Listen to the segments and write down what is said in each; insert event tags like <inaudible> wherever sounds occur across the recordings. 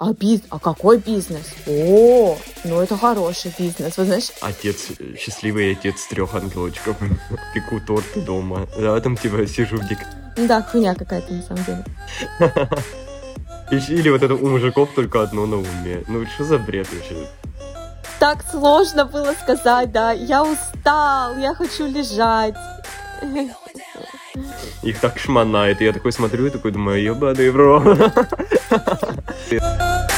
А, биз... а какой бизнес? О, ну это хороший бизнес, вы знаешь? Отец, счастливый отец трех ангелочков. <laughs> Пеку торты дома. Да, там типа сижу в дик... Да, хуйня какая-то на самом деле. <laughs> Или вот это у мужиков только одно на уме. Ну что за бред вообще? Так сложно было сказать, да. Я устал, я хочу лежать. <laughs> Их так шмонает. Я такой смотрю и такой думаю, ебаный в. <laughs>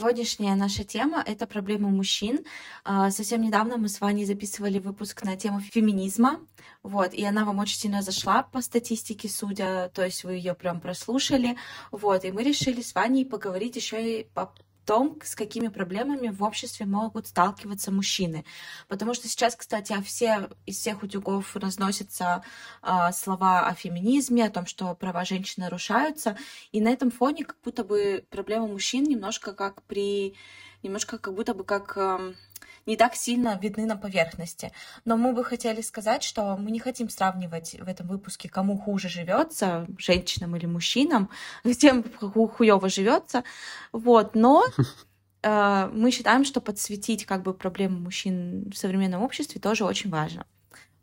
Сегодняшняя наша тема — это проблемы мужчин. А, совсем недавно мы с Ваней записывали выпуск на тему феминизма, вот, и она вам очень сильно зашла по статистике, судя, то есть вы ее прям прослушали, вот, и мы решили с Ваней поговорить еще и по том, с какими проблемами в обществе могут сталкиваться мужчины. Потому что сейчас, кстати, все, из всех утюгов разносятся э, слова о феминизме, о том, что права женщин нарушаются. И на этом фоне как будто бы проблема мужчин немножко как при... немножко как будто бы как... Э, не так сильно видны на поверхности. Но мы бы хотели сказать, что мы не хотим сравнивать в этом выпуске, кому хуже живется, женщинам или мужчинам, <laughs> тем хуево живется. Вот, но <laughs> э, мы считаем, что подсветить как бы проблемы мужчин в современном обществе тоже очень важно.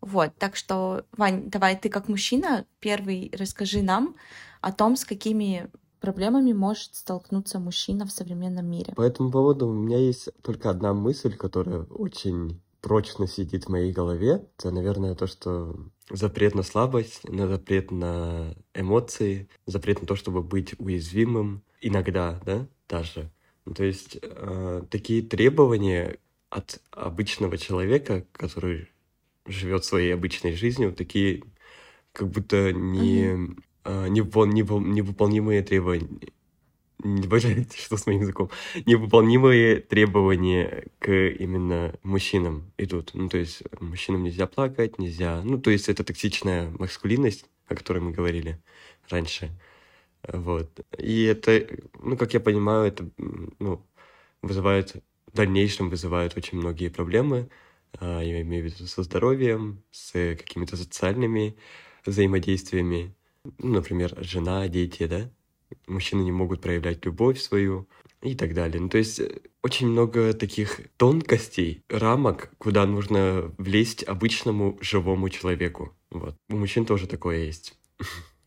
Вот, так что, Вань, давай ты как мужчина первый расскажи нам о том, с какими проблемами может столкнуться мужчина в современном мире. По этому поводу у меня есть только одна мысль, которая очень прочно сидит в моей голове. Это, наверное, то, что запрет на слабость, на запрет на эмоции, запрет на то, чтобы быть уязвимым. Иногда, да, даже. Ну, то есть э, такие требования от обычного человека, который живет своей обычной жизнью, такие как будто не, невол, невыполнимые требования. Не что с моим языком. Невыполнимые требования к именно мужчинам идут. Ну, то есть мужчинам нельзя плакать, нельзя... Ну, то есть это токсичная маскулинность, о которой мы говорили раньше. Вот. И это, ну, как я понимаю, это, ну, вызывает, в дальнейшем вызывает очень многие проблемы, а, я имею в виду со здоровьем, с какими-то социальными взаимодействиями например, жена, дети, да, мужчины не могут проявлять любовь свою и так далее. Ну, то есть э, очень много таких тонкостей, рамок, куда нужно влезть обычному живому человеку. Вот. У мужчин тоже такое есть. <laughs>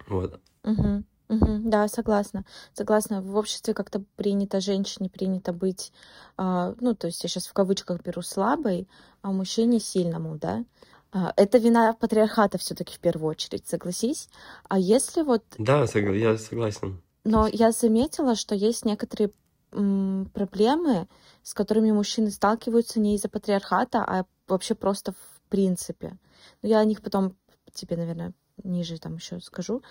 Вот. Угу. Угу, да, согласна. Согласна. В обществе как-то принято женщине принято быть, э, ну, то есть я сейчас в кавычках беру слабой, а мужчине сильному, да. А, это вина патриархата все-таки в первую очередь, согласись. А если вот... Да, я согласен. Но я заметила, что есть некоторые проблемы, с которыми мужчины сталкиваются не из-за патриархата, а вообще просто в принципе. Но я о них потом тебе, наверное, ниже там еще скажу.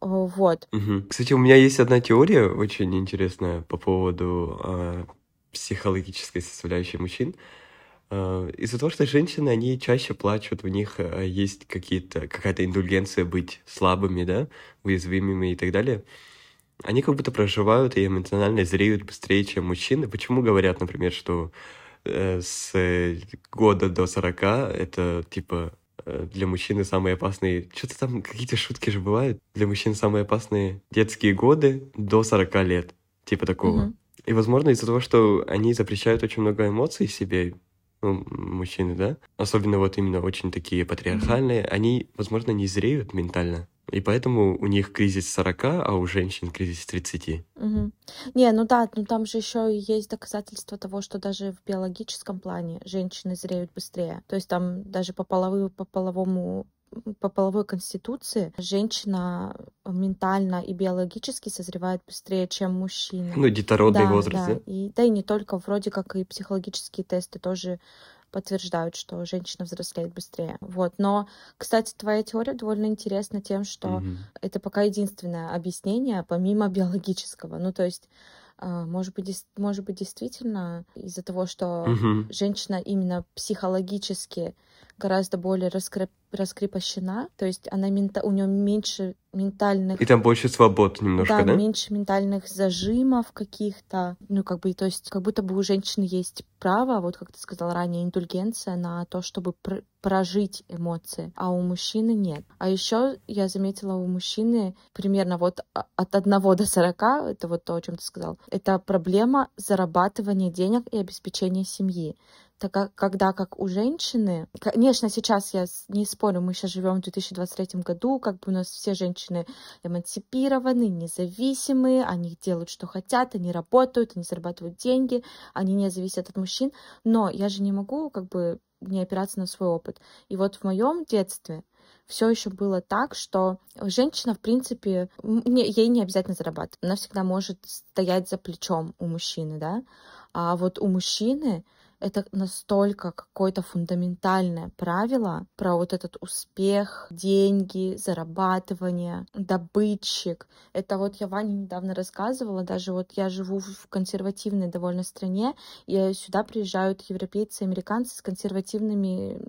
Вот. Угу. Кстати, у меня есть одна теория очень интересная по поводу э, психологической составляющей мужчин. А, из-за того, что женщины, они чаще плачут, у них а, есть какие-то, какая-то индульгенция быть слабыми, да, уязвимыми и так далее, они как будто проживают и эмоционально зреют быстрее, чем мужчины. Почему говорят, например, что э, с года до 40 это, типа, э, для мужчины самые опасные... Что-то там, какие-то шутки же бывают. Для мужчин самые опасные детские годы до 40 лет. Типа такого. Mm-hmm. И, возможно, из-за того, что они запрещают очень много эмоций себе, ну, мужчины, да, особенно вот именно очень такие патриархальные, mm-hmm. они, возможно, не зреют ментально. И поэтому у них кризис 40, а у женщин кризис 30. Угу. Не, ну да, ну там же еще есть доказательства того, что даже в биологическом плане женщины зреют быстрее. То есть там даже по, половому, по половому по половой конституции женщина ментально и биологически созревает быстрее, чем мужчина. Ну, детородный да, возраст, да. да? И, да и не только, вроде как и психологические тесты тоже подтверждают, что женщина взрослеет быстрее. Вот. Но, кстати, твоя теория довольно интересна тем, что Мгм. это пока единственное объяснение помимо биологического. Ну, то есть, а, может быть, может быть действительно из-за того, что Мгм. женщина именно психологически гораздо более раскреп- раскрепощена, то есть она мента- у нее меньше ментальных И там больше свобод немножко, да, да? меньше ментальных зажимов каких-то. Ну, как бы, то есть, как будто бы у женщины есть право, вот как ты сказал ранее, индульгенция на то, чтобы пр- прожить эмоции, а у мужчины нет. А еще я заметила у мужчины примерно вот а- от 1 до 40, это вот то, о чем ты сказал, это проблема зарабатывания денег и обеспечения семьи. Так как, когда как у женщины, конечно, сейчас я не спорю, мы сейчас живем в 2023 году, как бы у нас все женщины эмансипированы, независимые, они делают, что хотят, они работают, они зарабатывают деньги, они не зависят от мужчин, но я же не могу как бы не опираться на свой опыт. И вот в моем детстве все еще было так, что женщина, в принципе, не- ей не обязательно зарабатывать. Она всегда может стоять за плечом у мужчины, да. А вот у мужчины это настолько какое-то фундаментальное правило про вот этот успех, деньги, зарабатывание, добытчик. Это вот я Ване недавно рассказывала, даже вот я живу в консервативной довольно стране, и сюда приезжают европейцы американцы с консервативными,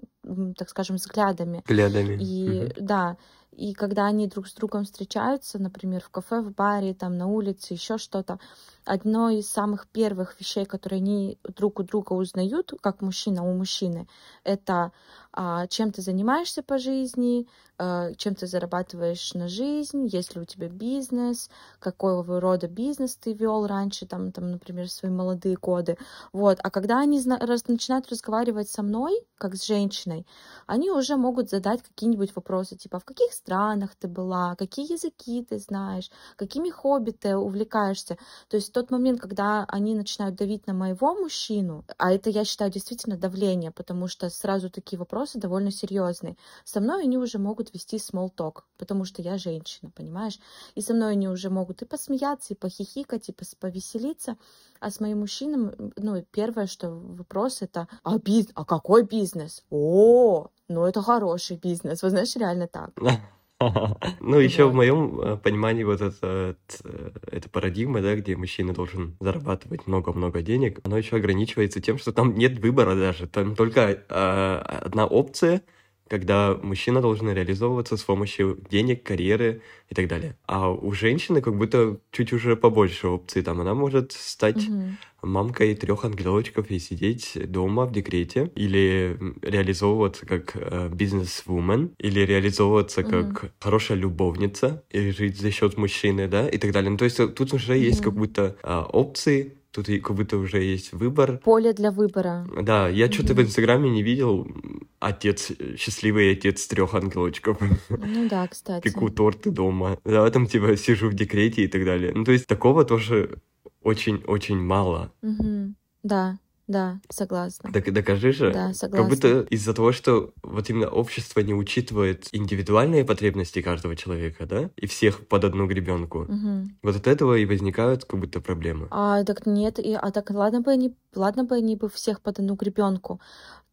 так скажем, взглядами. Взглядами. И Мгм. да, и когда они друг с другом встречаются, например, в кафе, в баре, там на улице, еще что-то, одно из самых первых вещей, которые они друг у друга узнают, как мужчина у мужчины, это чем ты занимаешься по жизни, а, чем ты зарабатываешь на жизнь, есть ли у тебя бизнес, какого рода бизнес ты вел раньше, там, там, например, свои молодые годы. Вот. А когда они начинают разговаривать со мной, как с женщиной, они уже могут задать какие-нибудь вопросы, типа, в каких странах ты была, какие языки ты знаешь, какими хобби ты увлекаешься. То есть тот момент, когда они начинают давить на моего мужчину, а это, я считаю, действительно давление, потому что сразу такие вопросы довольно серьезные, со мной они уже могут вести talk, потому что я женщина, понимаешь? И со мной они уже могут и посмеяться, и похихикать, и повеселиться. А с моим мужчином, ну, первое, что вопрос это, а, биз... а какой бизнес? О, ну это хороший бизнес. Вы знаешь, реально так. <laughs> Ну, еще в моем э, понимании вот это, э, эта парадигма, да, где мужчина должен зарабатывать много-много денег, она еще ограничивается тем, что там нет выбора даже. Там только э, одна опция, когда мужчина должен реализовываться с помощью денег, карьеры и так далее. А у женщины как будто чуть уже побольше опций. Там она может стать Мгм. мамкой трех ангелочков и сидеть дома в декрете, или реализовываться как э, бизнес-вумен, или реализовываться Мгм. как хорошая любовница и жить за счет мужчины, да, и так далее. Ну, то есть тут уже есть как будто а, опции, тут и как будто уже есть выбор. Поле для выбора. Да, я что-то в. Инстаграме не видел отец, счастливый отец трех ангелочков. Ну да, кстати. Пеку торты дома. Да, там типа сижу в декрете и так далее. Ну, то есть такого тоже очень-очень мало. Мгм. Да, да, согласна. Так докажи же. Да, Как согласна. будто из-за того, что вот именно общество не учитывает индивидуальные потребности каждого человека, да, и всех под одну гребенку, Мгм. вот от этого и возникают как будто проблемы. А так нет, и, а так ладно бы они, ладно бы они бы всех под одну гребенку,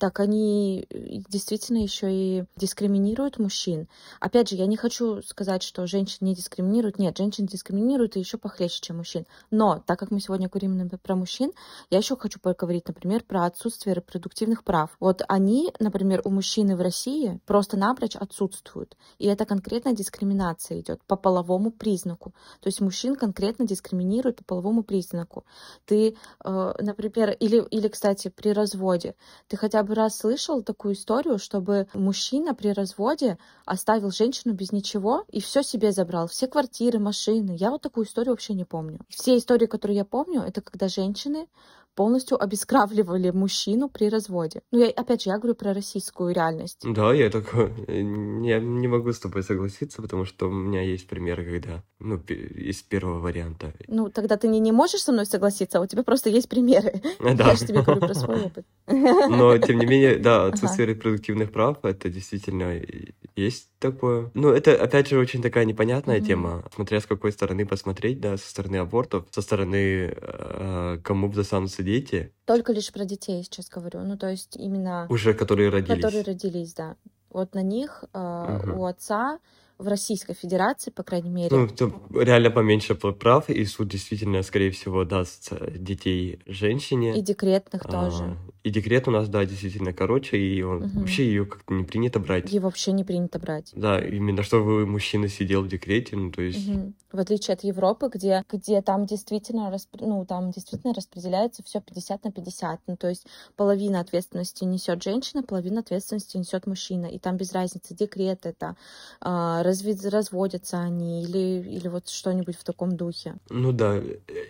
так они э, действительно еще и дискриминируют мужчин. Опять же, я не хочу сказать, что женщин не дискриминируют. Нет, женщин дискриминируют и еще похлеще, чем мужчин. Но так как мы сегодня говорим про мужчин, я еще хочу поговорить, например, про отсутствие репродуктивных прав. Вот они, например, у мужчины в России просто-напрочь отсутствуют. И это конкретная дискриминация идет по половому признаку. То есть мужчин конкретно дискриминируют по половому признаку. Ты, э, например, или, или, кстати, при разводе, ты хотя бы раз слышал такую историю, чтобы мужчина при разводе оставил женщину без ничего и все себе забрал, все квартиры, машины. Я вот такую историю вообще не помню. Все истории, которые я помню, это когда женщины полностью обескравливали мужчину при разводе. Ну, я, опять же, я говорю про российскую реальность. Да, я такой, <laughs> я не могу с тобой согласиться, потому что у меня есть примеры, когда, ну, из первого варианта. Ну, тогда ты не, не можешь со мной согласиться, а у тебя просто есть примеры. <laughs> Да. Я же тебе говорю про свой опыт. <laughs> Но, тем не менее, да, отсутствие ага. репродуктивных прав, это действительно есть такое. Ну, это, опять же, очень такая непонятная mm-hmm. тема, смотря с какой стороны посмотреть, да, со стороны абортов, со стороны э, кому бы достанутся дети. Только лишь про детей сейчас говорю, ну, то есть именно... Уже которые родились. Которые родились, да. Вот на них э, uh-huh. у отца в Российской Федерации, по крайней мере. Ну, то реально поменьше прав, и суд действительно, скорее всего, даст э, детей женщине. И декретных а, тоже. И декрет у нас, да, действительно короче, и он, угу. вообще ее как-то не принято брать. Ее вообще не принято брать. Да, именно чтобы мужчина сидел в декрете, ну, то есть... Угу. В отличие от Европы, где, где там действительно, расп... ну, там действительно распределяется все 50 на 50. Ну, то есть половина ответственности несет женщина, половина ответственности несет мужчина. И там без разницы, декрет это, а, разве разводятся они или, или вот что-нибудь в таком духе. Ну да,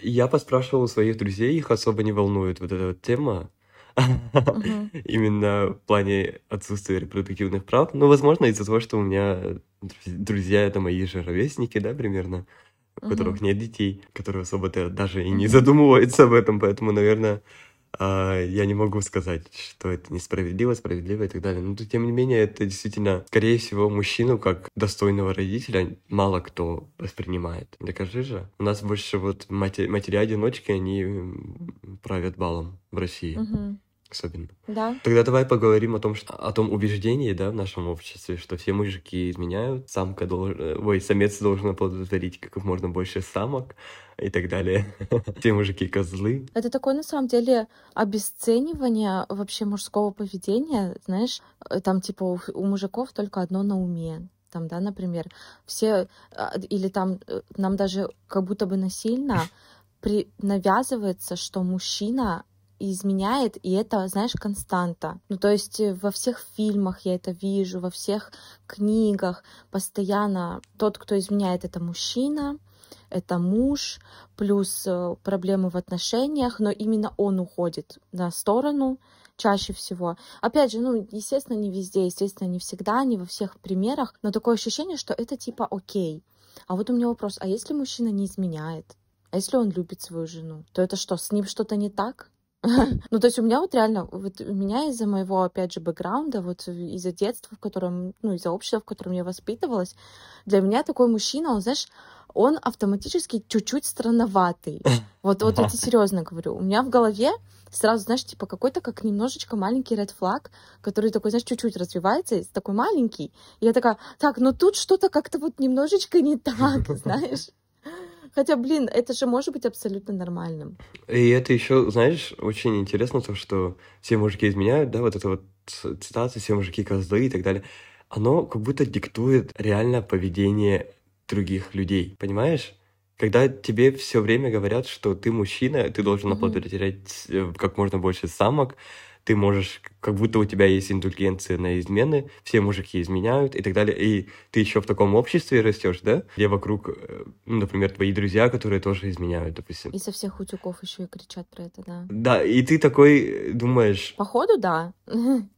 я поспрашивал у своих друзей, их особо не волнует вот эта вот тема. <laughs> Именно в плане отсутствия репродуктивных прав. Ну, возможно, из-за того, что у меня друзья это мои же ровесники, да, примерно, у которых нет детей, которые особо-то даже и не задумываются об этом, поэтому, наверное, я не могу сказать, что это несправедливо, справедливо и так далее. Но тем не менее, это действительно, скорее всего, мужчину как достойного родителя мало кто воспринимает. Докажи же. У нас больше вот матери, матери-одиночки, они правят балом в России. Угу особенно. Да. Тогда давай поговорим о том, что, о том убеждении, да, в нашем обществе, что все мужики изменяют, самка должен, э, ой, самец должен оплодотворить как можно больше самок и так далее. <laughs> все мужики козлы. Это такое, на самом деле, обесценивание вообще мужского поведения, знаешь, э, там, типа, у, у мужиков только одно на уме там, да, например, все, а, или там э, нам даже как будто бы насильно <laughs> при, навязывается, что мужчина изменяет, и это, знаешь, константа. Ну, то есть э, во всех фильмах я это вижу, во всех книгах постоянно тот, кто изменяет, это мужчина, это муж, плюс э, проблемы в отношениях, но именно он уходит на сторону чаще всего. Опять же, ну, естественно, не везде, естественно, не всегда, не во всех примерах, но такое ощущение, что это типа окей. А вот у меня вопрос, а если мужчина не изменяет? А если он любит свою жену, то это что, с ним что-то не так? <laughs> Ну, то есть у меня вот реально, вот у меня из-за моего, опять же, бэкграунда, вот из-за детства, в котором, ну, из-за общества, в котором я воспитывалась, для меня такой мужчина, он, знаешь, он автоматически чуть-чуть странноватый. <laughs> Вот, вот это серьезно говорю. У меня в голове сразу, знаешь, типа какой-то как немножечко маленький ред флаг, который такой, знаешь, чуть-чуть развивается, такой маленький. И я такая, так, ну тут что-то как-то вот немножечко не <laughs> так, знаешь. Хотя, блин, это же может быть абсолютно нормальным. И это еще, знаешь, очень интересно то, что все мужики изменяют, да, вот это вот цитаты, все мужики козлы и так далее. Оно как будто диктует реально поведение других людей, понимаешь? Когда тебе все время говорят, что ты мужчина, ты должен оплодотворять mm-hmm. как можно больше самок, ты можешь, как будто у тебя есть индульгенция на измены, все мужики изменяют и так далее, и ты еще в таком обществе растешь, да, где вокруг, э, ну, например, твои друзья, которые тоже изменяют, допустим. И со всех утюгов еще и кричат про это, да. Да, и ты такой думаешь... Походу, да.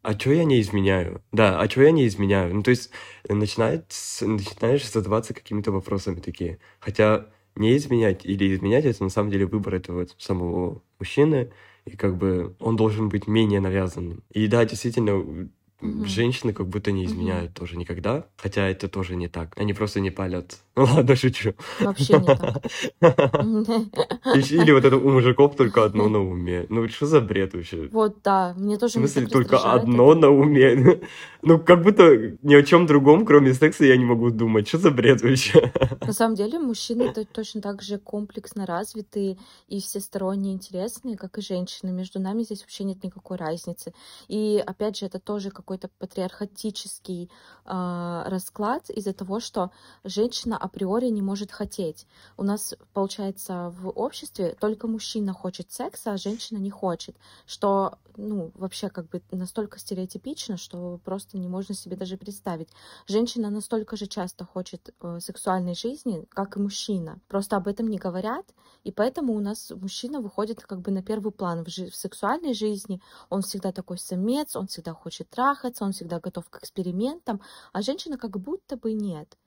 А что я не изменяю? Да, а что я не изменяю? Ну, то есть начинает, начинаешь задаваться какими-то вопросами такие. Хотя не изменять или изменять, это на самом деле выбор этого самого мужчины, и как бы он должен быть менее навязанным. И да, действительно, Угу. Женщины как будто не изменяют угу. тоже никогда, хотя это тоже не так. Они просто не палят. <laughs> Ну ладно, шучу. Вообще не так. <laughs> Или вот это у мужиков только одно на уме. Ну что за бред вообще? Вот, да, мне тоже В смысле, только одно на уме? <laughs> Ну, как будто ни о чем другом, кроме секса, я не могу думать. Что за бред вообще? На самом деле, мужчины точно так же комплексно развитые и всесторонне интересные, как и женщины. Между нами здесь вообще нет никакой разницы. И, опять же, это тоже какой какой-то патриархатический э, расклад из-за того, что женщина априори не может хотеть. У нас, получается, в обществе только мужчина хочет секса, а женщина не хочет, что, ну, вообще как бы настолько стереотипично, что просто не можно себе даже представить. Женщина настолько же часто хочет э, сексуальной жизни, как и мужчина. Просто об этом не говорят, и поэтому у нас мужчина выходит как бы на первый план в, в сексуальной жизни. Он всегда такой самец, он всегда хочет трахаться, он всегда готов к экспериментам, а женщина как будто бы нет.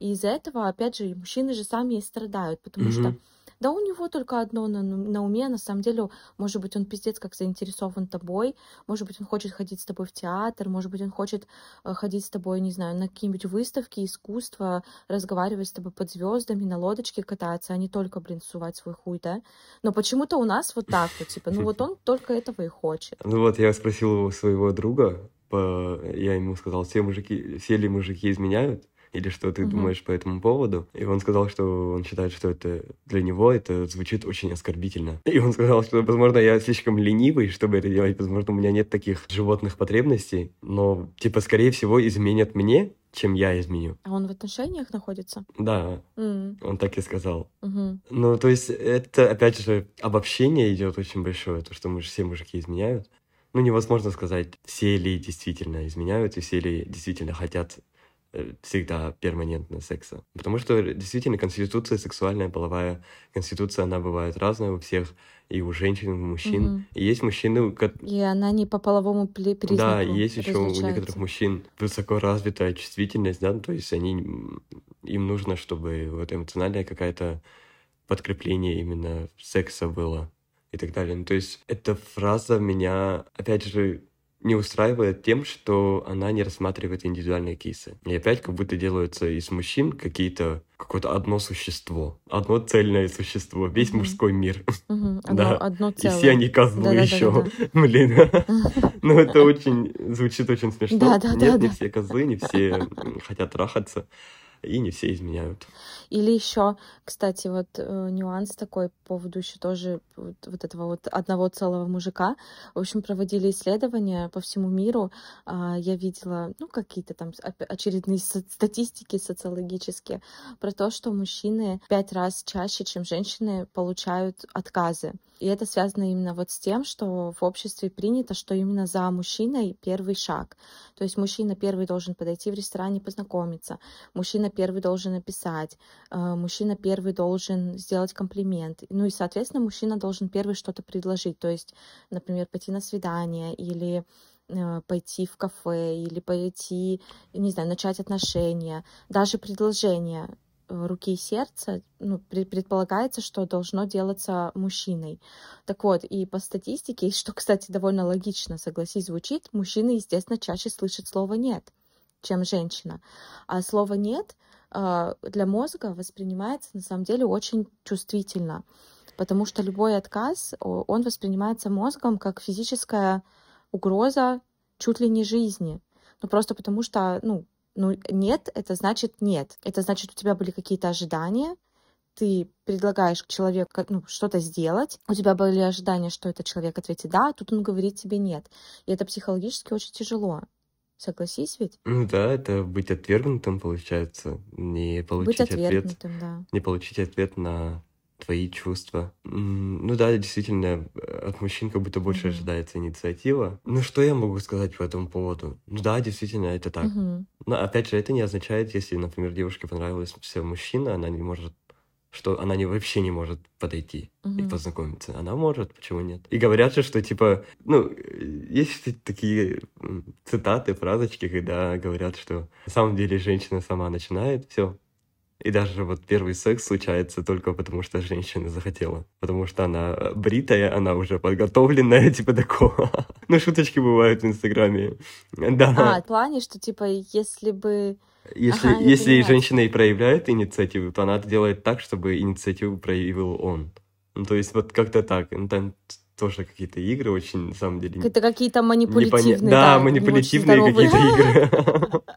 И из-за этого, опять же, и мужчины же сами и страдают, потому что Мгм. да у него только одно на, на уме, на самом деле, может быть, он пиздец как заинтересован тобой, может быть, он хочет ходить с тобой в театр, может быть, он хочет э, ходить с тобой, не знаю, на какие-нибудь выставки искусства, разговаривать с тобой под звездами, на лодочке кататься, а не только, блин, сувать свой хуй, да? Но почему-то у нас вот так вот, типа, ну вот он только этого и хочет. Ну вот, я спросил у своего друга, по... я ему сказал, все мужики, все ли мужики изменяют? Или что ты Мгм. думаешь по этому поводу? И он сказал, что он считает, что это для него это звучит очень оскорбительно. <laughs> И он сказал, что, возможно, я слишком ленивый, чтобы это делать, возможно, у меня нет таких животных потребностей, но, типа, скорее всего, изменят мне, чем я изменю. А он в отношениях находится? Да, М, он так и сказал. мгм. Ну, то есть, это, опять же, обобщение идет очень большое, то, что мы все мужики изменяют. Ну, невозможно сказать, все ли действительно изменяют и все ли действительно хотят э, всегда перманентно секса. Потому что действительно конституция сексуальная, половая конституция, она бывает разная у всех, и у женщин, и у мужчин. Мгм. И есть мужчины, И она не по половому признаку да, есть еще у некоторых мужчин высоко развитая чувствительность, да, то есть они, им нужно, чтобы вот эмоциональная какая-то подкрепление именно секса было и так далее. Ну, то есть эта фраза меня, опять же, не устраивает тем, что она не рассматривает индивидуальные кейсы. И опять как будто делаются из мужчин какие-то какое-то одно существо, одно цельное существо, весь Мгм. мужской мир. Мгм. Одно, <laughs> Да. одно И целое. все они козлы Да-да-да-да-да. еще. <laughs> Блин. <laughs> Ну, это очень звучит очень смешно. Да, да, Нет, да, не да. все козлы, не все хотят трахаться, и не все изменяют. Или еще, кстати, вот э, нюанс такой по поводу еще тоже вот, вот этого вот одного целого мужика. В общем, проводили исследования по всему миру. А, Я видела, ну, какие-то там очередные статистики социологические про то, что мужчины пять раз чаще, чем женщины, получают отказы. И это связано именно вот с тем, что в обществе принято, что именно за мужчиной первый шаг. То есть мужчина первый должен подойти в ресторане познакомиться, мужчина первый должен написать, э, мужчина первый должен сделать комплимент. Ну и, соответственно, мужчина должен первый что-то предложить. То есть, например, пойти на свидание или э, пойти в кафе или пойти, не знаю, начать отношения. Даже предложение э, руки и сердца, ну, пре- предполагается, что должно делаться мужчиной. Так вот, и по статистике, <laughs> что, кстати, довольно логично, согласись, звучит, мужчины, естественно, чаще слышат слово «нет», чем женщина. А слово «нет» а, для мозга воспринимается на самом деле очень чувствительно, потому что любой отказ, он воспринимается мозгом как физическая угроза чуть ли не жизни. Ну, просто потому что, ну, ну, нет, это значит нет. Это значит, у тебя были какие-то ожидания, ты предлагаешь человеку ну, что-то сделать, у тебя были ожидания, что этот человек ответит да, а тут он говорит тебе нет. И это психологически очень тяжело. Согласись ведь? Да, это быть отвергнутым, получается, не Быть получить ответ, отвергнутым, да. не получить ответ на твои чувства. Ну да, действительно, от мужчин как будто больше Мгм. ожидается инициатива. Ну что я могу сказать по этому поводу? Ну да, действительно, это так. Мгм. Но опять же, это не означает, если, например, девушке понравился мужчина, она не может, что она не, вообще не может подойти и Мгм. познакомиться. Она может, почему нет? И говорят же, что типа, ну, есть такие цитаты, фразочки, когда говорят, что на самом деле женщина сама начинает все. И даже вот первый секс случается только потому, что женщина захотела. Потому что она бритая, она уже подготовленная, <laughs> типа такого. Ну, шуточки бывают в Инстаграме. А, Да. в плане, что типа, если бы... Если, Ага, если понимаю. женщина и проявляет инициативу, то она делает так, чтобы инициативу проявил он. Ну, то есть вот как-то так. Ну, там тоже какие-то игры очень, на самом деле, Это какие-то манипулятивные, Да, не очень манипулятивные какие-то игры. <laughs>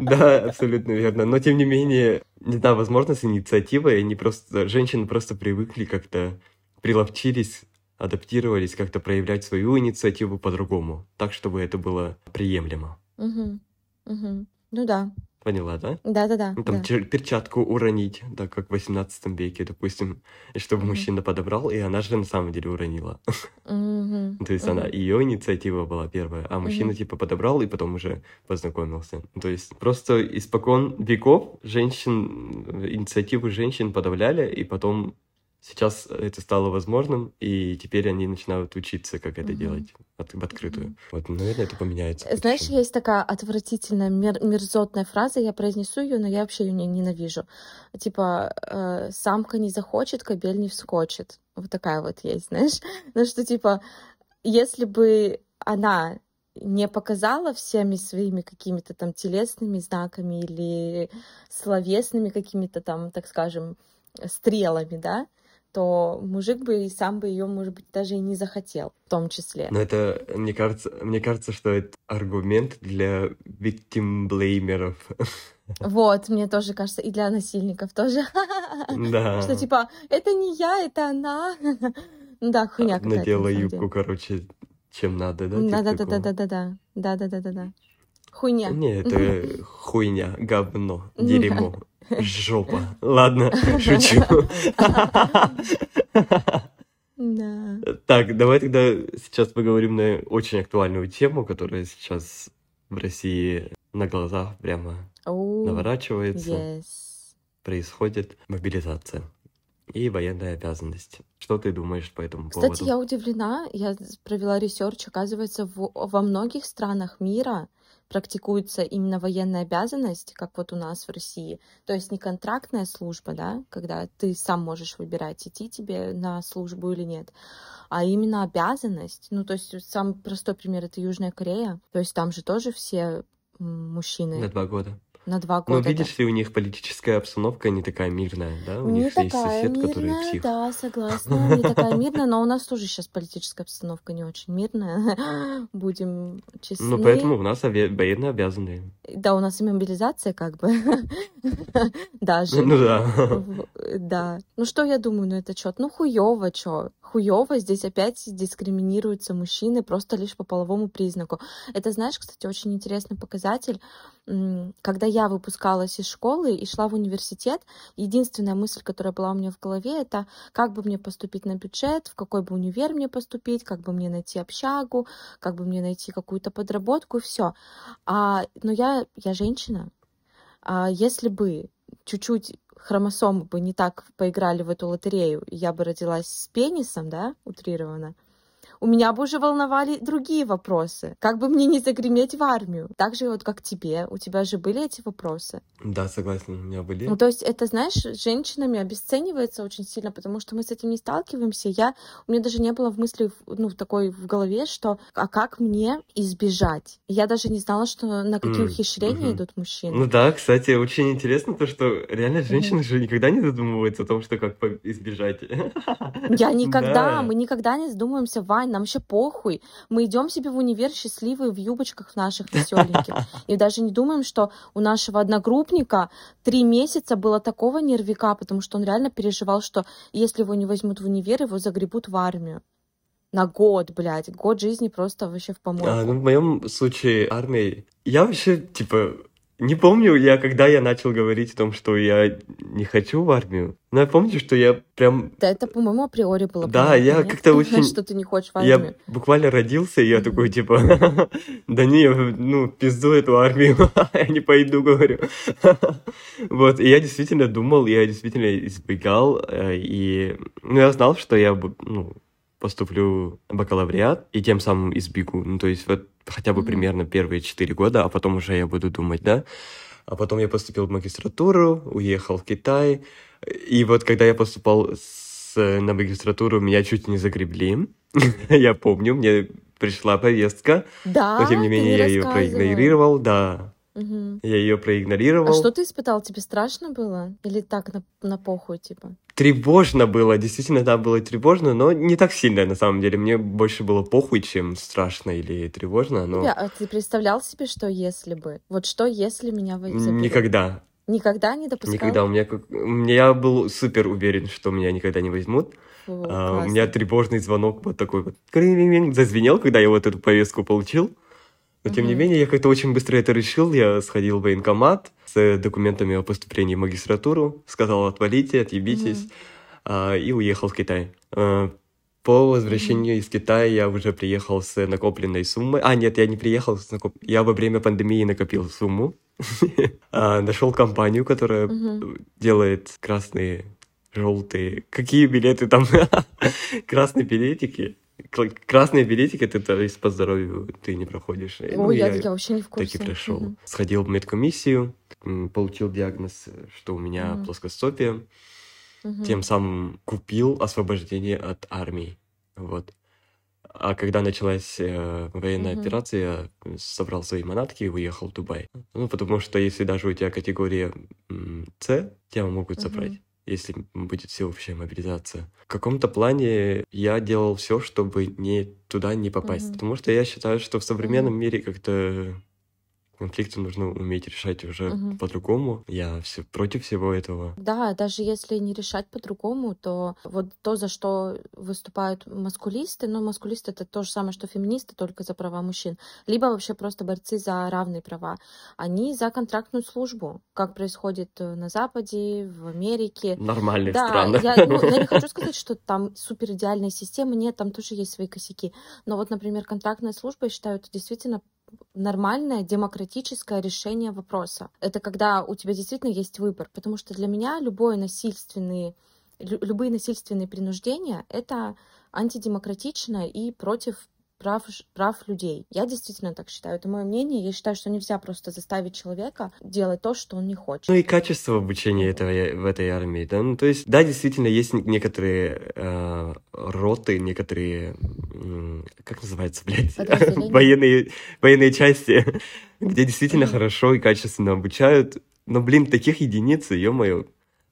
Да, абсолютно верно. Но тем не менее, не знаю, возможно, с инициативой они просто, женщины просто привыкли как-то, приловчились адаптировались как-то проявлять свою инициативу по-другому, так, чтобы это было приемлемо. Угу. Угу. Ну да. Поняла, да? Да-да-да. Ну, там да. перчатку уронить, да, как в 18 веке, допустим, и чтобы Мгм. мужчина подобрал, и она же на самом деле уронила. Мгм. <laughs> То есть она, Мгм. ее инициатива была первая, а мужчина Мгм. типа подобрал и потом уже познакомился. То есть просто испокон веков женщин, инициативу женщин подавляли, и потом сейчас это стало возможным, и теперь они начинают учиться, как это Мгм. делать от- в открытую. Мгм. Вот, наверное, это поменяется. Знаешь, будущем. есть такая отвратительная, мер- мерзотная фраза, я произнесу ее, но я вообще ее не, ненавижу. Типа, э, самка не захочет, кобель не вскочит. Вот такая вот есть, знаешь? <laughs> Ну что, типа, если бы она не показала всеми своими какими-то там телесными знаками или словесными какими-то там, так скажем, стрелами, да, то мужик бы и сам бы ее, может быть, даже и не захотел, в том числе. Но это, мне кажется, мне кажется, что это аргумент для виктим-блеймеров. <laughs> Вот, мне тоже кажется, и для насильников тоже. <laughs> Да. Что типа, это не я, это она. <laughs> Ну Да, хуйня какая-то. Надела юбку, короче, чем надо, да? Да, типа да, да, да, такого? да, да, да, да, да, да, да, да. Хуйня. Не, это хуйня, говно, дерьмо, жопа. Ладно, <laughs> шучу. Да. Так, давай тогда сейчас поговорим на очень актуальную тему, которая сейчас в России на глазах прямо наворачивается, yes. происходит мобилизация и военная обязанность. Что ты думаешь по этому Кстати, поводу? я удивлена, я провела research, оказывается, в- во многих странах мира практикуется именно военная обязанность, как вот у нас в России. То есть не контрактная служба, да, когда ты сам можешь выбирать, идти тебе на службу или нет, а именно обязанность. Ну, то есть самый простой пример — это Южная Корея. То есть там же тоже все мужчины На два года. На два Ну, года. да. видишь ли, у них политическая обстановка не такая мирная, да? У Не них же есть такая сосед, который мирная, псих. да, согласна, не такая мирная, но у нас тоже сейчас политическая обстановка не очень мирная, <laughs> будем честны. Ну, поэтому у нас военно обязанные. Да, у нас и мобилизация как бы, <laughs> даже. Ну да. Да. Ну что я думаю, ну это чё? Ну хуёво, чё? Хуёво, здесь опять дискриминируются мужчины просто лишь по половому признаку. Это, знаешь, кстати, очень интересный показатель. Когда я выпускалась из школы и шла в университет, единственная мысль, которая была у меня в голове, это как бы мне поступить на бюджет, в какой бы универ мне поступить, как бы мне найти общагу, как бы мне найти какую-то подработку, все. А, но я, я женщина. А если бы чуть-чуть хромосомы бы не так поиграли в эту лотерею, я бы родилась с пенисом, да, утрированно, у меня бы уже волновали другие вопросы. Как бы мне не загреметь в армию? Так же вот как тебе. У тебя же были эти вопросы. Да, согласен, у меня были. Ну, то есть это, знаешь, женщинами обесценивается очень сильно, потому что мы с этим не сталкиваемся. Я, у меня даже не было в мысли, ну, в такой в голове, что а как мне избежать? Я даже не знала, что на какие М, ухищрения мгм. идут мужчины. Ну да, кстати, очень интересно то, что реально женщины же никогда не задумываются о том, что как избежать. Я <laughs> никогда, Да. мы никогда не задумываемся, Вань, нам вообще похуй. Мы идем себе в универ счастливые в юбочках наших веселеньких. И даже не думаем, что у нашего одногруппника три месяца было такого нервика, потому что он реально переживал, что если его не возьмут в универ, его загребут в армию. На год, блядь. Год жизни просто вообще в помойку. А, ну, в моем случае армия... Я вообще, типа, не помню, я когда я начал говорить о том, что я не хочу в армию. Но я помню, что я прям... Да это, по-моему, априори было Да, понятно, я как-то <laughs> очень- Что ты не хочешь в армию. Я буквально родился, и я такой, типа, <laughs> да не, ну, пизду эту армию, <laughs> я не пойду, говорю. Вот, и я действительно думал, я действительно избегал, э, и, ну, я знал, что я, ну, поступлю в бакалавриат, и тем самым избегу, ну, то есть вот хотя бы Мгм. примерно первые четыре года, а потом уже я буду думать, да. А потом я поступил в магистратуру, уехал в Китай, и вот когда я поступал с, на магистратуру, меня чуть не загребли. <laughs> Я помню, мне пришла повестка, Да, но тем не менее я ее проигнорировал, да. Мгм. Я ее проигнорировал. А что ты испытал? Тебе страшно было? Или так на, на похуй, типа? Тревожно было, действительно, да, было тревожно, но не так сильно, на самом деле. Мне больше было похуй, чем страшно или тревожно, но Тебя- а ты представлял себе, что если бы? Вот что, если меня заберут? никогда. Никогда не допускал? Никогда. У меня, как... я был супер уверен, что меня никогда не возьмут. Фу, а, у меня тревожный звонок вот такой вот зазвенел, когда я вот эту повестку получил. Но, тем угу. не менее, я как-то очень быстро это решил. Я сходил в военкомат с документами о поступлении в магистратуру, сказал «отвалите, отъебитесь», угу. а, и уехал в Китай. А, по возвращению mm-hmm. из Китая я уже приехал с накопленной суммой. А, нет, я не приехал с накоп... Я во время пандемии накопил сумму. <laughs> а, нашел компанию, которая mm-hmm. делает красные, желтые... Какие билеты там? <laughs> красные билетики. Красные билетики ты то есть по здоровью ты не проходишь. Ой, ну, я, я вообще не в курсе. Так и прошел. Угу. Сходил в медкомиссию, получил диагноз, что у меня угу. плоскостопие угу. тем самым купил освобождение от армии. Вот. А когда началась э, военная угу. операция, я собрал свои манатки и уехал в Дубай. Ну, потому что если даже у тебя категория С, тебя могут угу. Если будет всеобщая мобилизация. В каком-то плане я делал все, чтобы не туда не попасть. Mm-hmm. Потому что я считаю, что в современном mm-hmm. мире как-то конфликты нужно уметь решать уже угу. по-другому. Я все против всего этого. Да, даже если не решать по-другому, то вот то, за что выступают маскулисты, ну, маскулисты это то же самое, что феминисты, только за права мужчин, либо вообще просто борцы за равные права, они за контрактную службу, как происходит э, на Западе, в Америке. Нормальные да, страны. Я, ну, я не хочу <laughs> сказать, что там супер идеальная система, нет, там тоже есть свои косяки. Но вот, например, контрактная служба, я считаю, это действительно нормальное демократическое решение вопроса. Это когда у тебя действительно есть выбор. Потому что для меня любое насильственные, любые насильственные принуждения — это антидемократично и против прав, прав людей. Я действительно так считаю. Это мое мнение. Я считаю, что нельзя просто заставить человека делать то, что он не хочет. Ну и качество обучения этого, в этой армии, да? Ну, то есть, да, действительно, есть некоторые э, роты, некоторые, как называется, блядь, <laughs> военные, военные части, <laughs> где действительно хорошо и качественно обучают. Но, блин, таких единиц, ё-моё,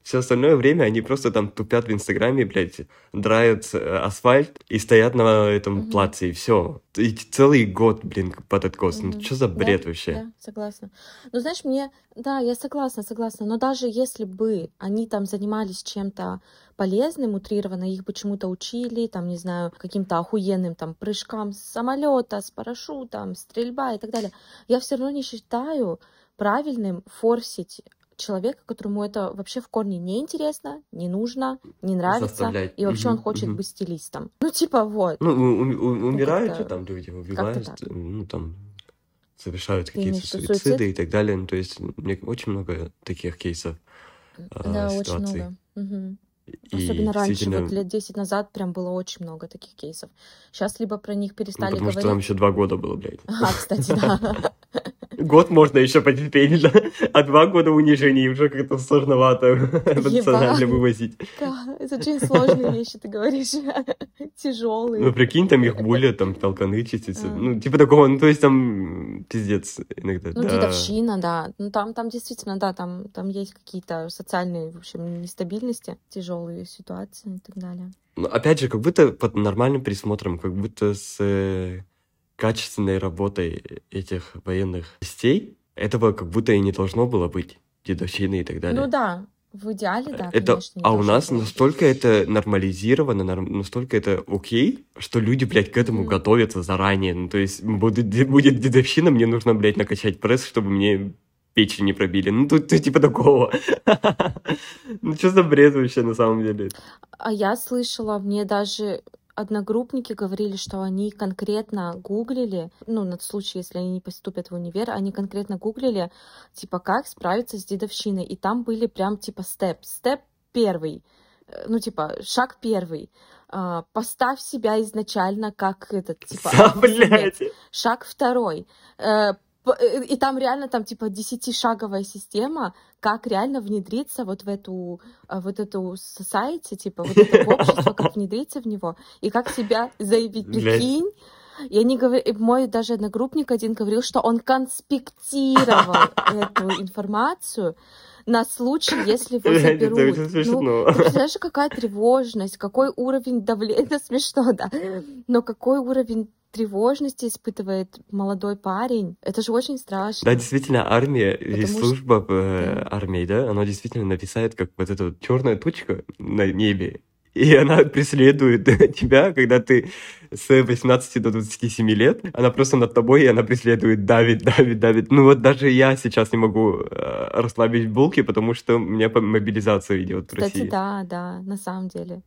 все остальное время они просто там тупят в Инстаграме, блядь, драют э, асфальт и стоят на этом угу. плаце, и все. И целый год, блин, под откос. Угу. Ну, что за бред да, вообще? Да, согласна. Ну, знаешь, мне... Да, я согласна, согласна. Но даже если бы они там занимались чем-то полезным, утрированно, их бы чему-то учили, там, не знаю, каким-то охуенным там прыжкам с самолета, с парашютом, стрельба и так далее, я все равно не считаю правильным форсить человека, которому это вообще в корне не интересно, не нужно, не нравится, и вообще угу, он хочет угу. быть стилистом. Ну, типа, вот. Ну, у, у, умирают же там люди, убивают, ну, там, совершают какие-то суициды суицид? и так далее. Ну, то есть, мне очень много таких кейсов, да, а, очень много. Угу. И Особенно раньше, действительно... вот лет 10 назад прям было очень много таких кейсов. Сейчас либо про них перестали ну, потому говорить... Потому что нам еще два года было, блядь. А, кстати, да. <laughs> Год можно еще потерпеть, да? А два года унижений уже как-то сложновато эмоционально вывозить. Да, это очень сложные вещи, ты говоришь. <laughs> Тяжелые. Ну, прикинь, там их булят, там толканы чистятся. Ну, типа такого, ну, то есть там пиздец иногда. Ну, дедовщина, да. Ну, там, там действительно, да, там, там есть какие-то социальные, в общем, нестабильности, тяжелые ситуации и так далее. Ну, опять же, как будто под нормальным присмотром, как будто с э, качественной работой этих военных частей этого как будто и не должно было быть, дедовщины и так далее. Ну да, в идеале, да, это, конечно, А у нас быть. настолько это нормализировано, настолько это окей, что люди, блядь, к этому mm. готовятся заранее. Ну, то есть будет, будет дедовщина, мне нужно, блядь, накачать пресс, чтобы мне печень не пробили. Ну, тут, тут типа такого. <laughs> ну, что за бред вообще на самом деле? А я слышала, мне даже одногруппники говорили, что они конкретно гуглили, ну, на случай, если они не поступят в универ, они конкретно гуглили, типа, как справиться с дедовщиной. И там были прям, типа, степ. Степ первый, э, ну, типа, шаг первый. Uh, поставь себя изначально как этот, типа, <laughs> да, шаг второй. Uh, и там реально там типа десятишаговая система, как реально внедриться вот в эту а, вот эту society, типа вот это общество, как внедриться в него, и как себя заявить, прикинь. И они говорили, мой даже одногруппник один говорил, что он конспектировал <laughs> эту информацию на случай, если его заберут. Ну, ты представляешь, какая тревожность, какой уровень давления, это <laughs> смешно, да, но какой уровень тревожности испытывает молодой парень. Это же очень страшно. Да, действительно, армия и служба в э, армии, да, она действительно нависает, как вот эта черная тучка на небе. И она преследует <laughs> тебя, когда ты с 18 до 27 лет. Она просто над тобой, и она преследует, давит, <laughs> давит, давит. Ну вот даже я сейчас не могу э, расслабить булки, потому что у меня мобилизация идет в Кстати, России. да, да, на самом деле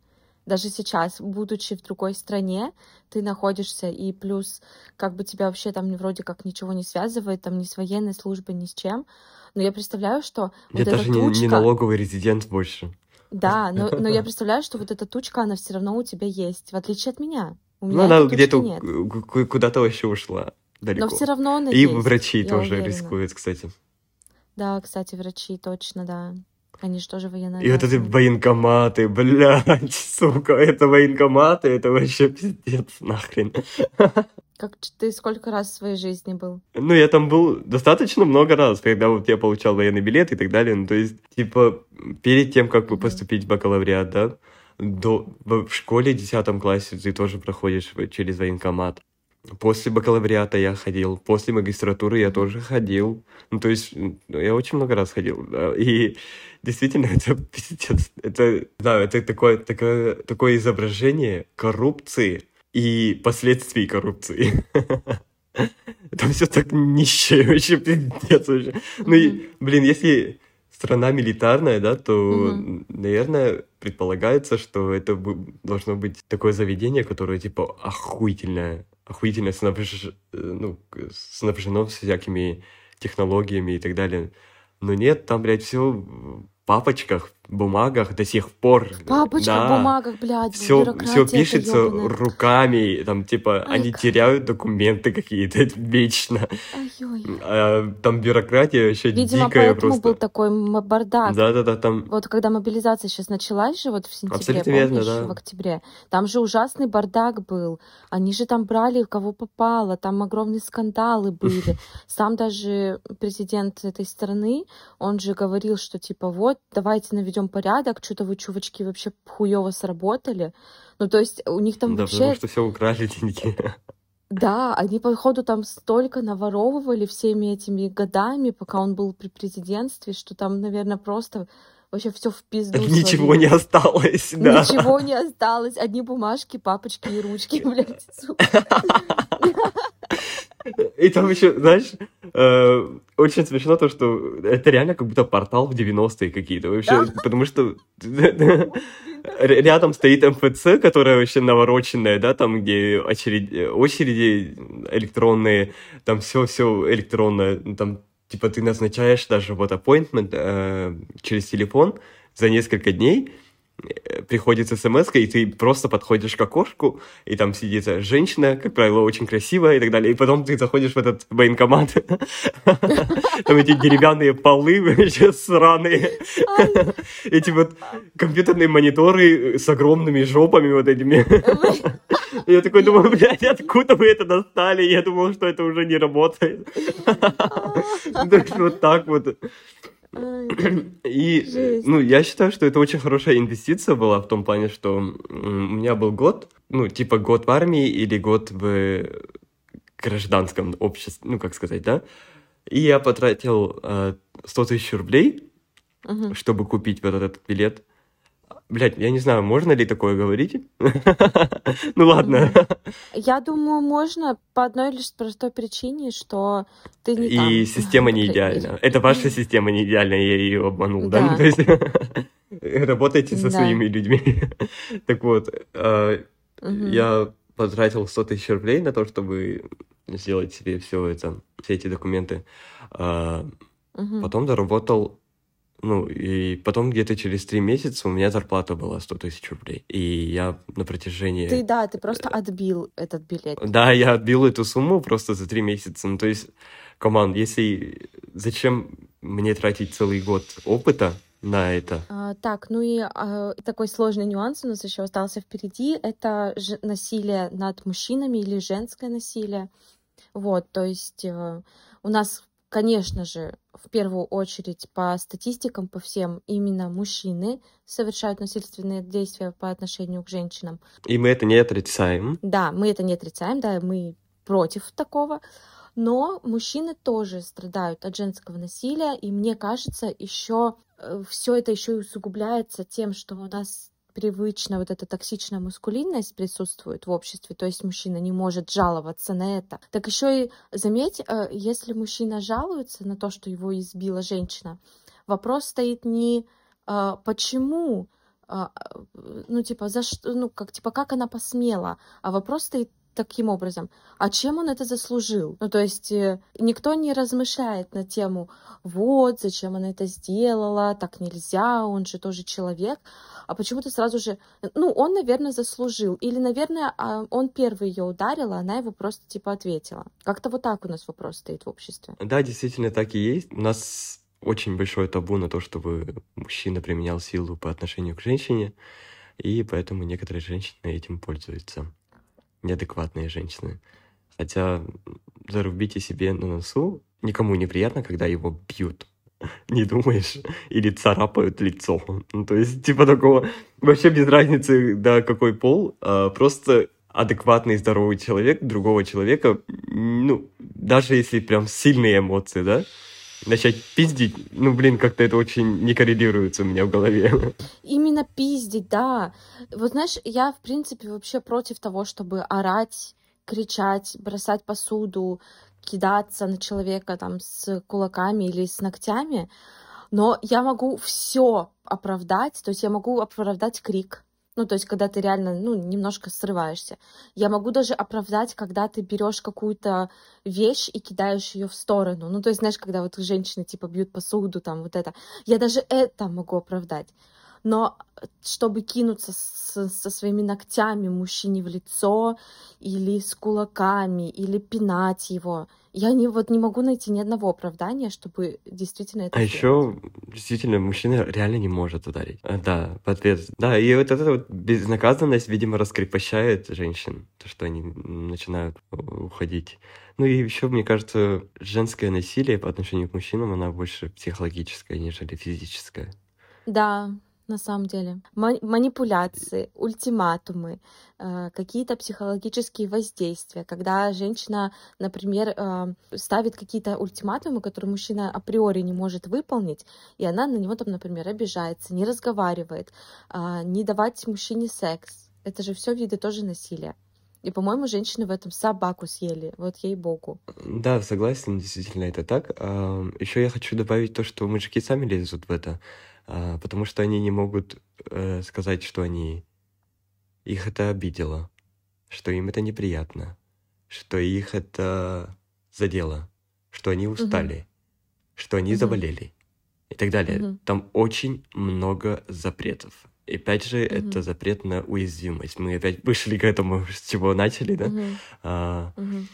даже сейчас, будучи в другой стране, ты находишься, и плюс как бы тебя вообще там вроде как ничего не связывает, там ни с военной службой, ни с чем. Но я представляю, что я вот даже эта не, тучка... не налоговый резидент больше. Да, <laughs> но, но я представляю, что вот эта тучка, она все равно у тебя есть, в отличие от меня. У Ну, меня она этой тучки где-то куда-то вообще ушла далеко. Но все равно она И есть, врачи тоже уверена. рискуют, кстати. Да, кстати, врачи, точно, да. Они же тоже военные. И вот эти военкоматы, блядь, <laughs> сука, это военкоматы, это вообще пиздец, нахрен. <laughs> Как ты сколько раз в своей жизни был? Ну, я там был достаточно много раз, когда вот я получал военный билет и так далее. Ну, то есть, типа, перед тем, как поступить в бакалавриат, да, до, в школе в 10 классе ты тоже проходишь через военкомат. После бакалавриата я ходил, после магистратуры я тоже ходил. Ну, то есть, м, я очень много раз ходил. да. И действительно, <laughs> это пиздец. Это, да, это такое, такое, такое изображение коррупции и последствий коррупции. <laughs> Там все так нищее, <laughs> вообще пиздец вообще. Ну и, блин, если страна милитарная, да, то, наверное, предполагается, что это должно быть такое заведение, которое, типа, охуительное, охуительно снабж- э, ну, снабжено всякими технологиями и так далее. Но нет, там, блядь, все в папочках, бумагах до сих пор. В папочках, Да. бумагах, блядь, Все, все пишется ёбаная. руками, там, типа, Ай, они как- теряют документы какие-то вечно. А, там бюрократия вообще Видимо, дикая поэтому просто. был такой бардак. Да-да-да, там... Вот когда мобилизация сейчас началась же, вот в сентябре, Абсолютно верно, помнишь, да. в октябре, там же ужасный бардак был. Они же там брали кого попало, там огромные скандалы <laughs> были. Сам даже президент этой страны, он же говорил, что типа вот, давайте наведем порядок, что-то вы, чувачки, вообще хуево сработали. Ну, то есть у них там Да, вообще потому что все украли деньги. Да, они, походу, там столько наворовывали всеми этими годами, пока он был при президентстве, что там, наверное, просто вообще все в пизду Ничего свалили. не осталось, да. Ничего не осталось. Одни бумажки, папочки и ручки, <laughs> блядь. сука. <laughs> И там еще, знаешь, э, очень смешно то, что это реально как будто портал в 90-е какие-то. Вообще, потому что <laughs> рядом стоит МФЦ, которая вообще навороченная, да, там, где очередь, очереди электронные, там все-все электронное, Ну, там, типа, ты назначаешь даже вот appointment э, через телефон за несколько дней, э, приходит смс и ты просто подходишь к окошку, и там сидит женщина, как правило, очень красивая и так далее, и потом ты заходишь в этот военкомат, <laughs> там эти деревянные полы <laughs> вообще сраные, эти вот компьютерные мониторы с огромными жопами вот этими. <laughs> Я такой думаю, блядь, откуда вы это достали? Я думал, что это уже не работает. Вот так вот. И, Жесть. ну, я считаю, что это очень хорошая инвестиция была в том плане, что у меня был год, ну, типа год в армии или год в гражданском обществе, ну, как сказать, да? И я потратил э, 100 тысяч рублей, Мгм. чтобы купить вот этот билет. Блять, я не знаю, можно ли такое говорить? <laughs> Ну ладно. <laughs> Я думаю, можно по одной лишь простой причине, что ты не. И <laughs> система не идеальна. Это ваша система не идеальная, я ее обманул, да? То есть работайте со своими людьми. Так вот, Мгм. я потратил 100 тысяч рублей на то, чтобы сделать себе все это, все эти документы. А. Потом доработал, ну, и потом где-то через три месяца у меня зарплата была 100 тысяч рублей. И я на протяжении... Ты, да, ты просто отбил этот билет. Да, я отбил эту сумму просто за три месяца. Ну, то есть, команд, если... Зачем мне тратить целый год опыта на это? А, так, ну и а, такой сложный нюанс у нас еще остался впереди. Это же насилие над мужчинами или женское насилие. Вот, то есть э, у нас конечно же, в первую очередь по статистикам, по всем, именно мужчины совершают насильственные действия по отношению к женщинам. И мы это не отрицаем. Да, мы это не отрицаем, да, мы против такого. Но мужчины тоже страдают от женского насилия, и мне кажется, еще э, все это еще и усугубляется тем, что у нас привычно вот эта токсичная маскулинность присутствует в обществе, то есть мужчина не может жаловаться на это. Так еще и заметь, э, если мужчина жалуется на то, что его избила женщина, вопрос стоит не э, почему, ну типа за что, ну как типа как она посмела, а вопрос стоит таким образом. А чем он это заслужил? Ну, то есть э, никто не размышляет на тему, вот, зачем она это сделала, так нельзя, он же тоже человек. А почему-то сразу же, ну, он, наверное, заслужил. Или, наверное, а, он первый ее ударил, а она его просто, типа, ответила. Как-то вот так у нас вопрос стоит в обществе. Да, действительно так и есть. У нас очень большое табу на то, чтобы мужчина применял силу по отношению к женщине, и поэтому некоторые женщины этим пользуются неадекватные женщины. Хотя зарубите себе на носу, никому неприятно, когда его бьют. Не думаешь? Или царапают лицо. Ну, то есть, типа такого... Вообще без разницы, да, какой пол, а просто адекватный, здоровый человек другого человека, ну, даже если прям сильные эмоции, да, начать пиздить, ну, блин, как-то это очень не коррелируется у меня в голове. Именно пиздить, да. Вот знаешь, я, в принципе, вообще против того, чтобы орать, кричать, бросать посуду, кидаться на человека там с кулаками или с ногтями, но я могу все оправдать, то есть я могу оправдать крик, ну, то есть, когда ты реально, ну, немножко срываешься. Я могу даже оправдать, когда ты берешь какую-то вещь и кидаешь ее в сторону. Ну, то есть, знаешь, когда вот женщины, типа, бьют посуду, там, вот это. Я даже это могу оправдать. Но чтобы кинуться с, со своими ногтями мужчине в лицо или с кулаками, или пинать его, я не, вот не могу найти ни одного оправдания, чтобы действительно это А еще действительно мужчина реально не может ударить. А, да, в ответ. Да, и вот эта вот безнаказанность, видимо, раскрепощает женщин, то, что они начинают уходить. Ну и еще, мне кажется, женское насилие по отношению к мужчинам, она больше психологическое, нежели физическое. Да, на самом деле. Манипуляции, ультиматумы, э, какие-то психологические воздействия, когда женщина, например, э, ставит какие-то ультиматумы, которые мужчина априори не может выполнить, и она на него там, например, обижается, не разговаривает, а, не давать мужчине секс. Это же все виды тоже насилия. И, по-моему, женщины в этом собаку съели. Вот ей-богу. Да, согласен, действительно, это так. Еще я хочу добавить то, что мужики сами лезут в это. А, потому что они не могут э, сказать, что они их это обидело, что им это неприятно, что их это задело, что они устали, угу. что они угу. заболели и так далее. Угу. Там очень много запретов. И опять же, угу. это запрет на уязвимость. Мы опять вышли к этому, <laughs> с чего начали, да? Угу. А, угу.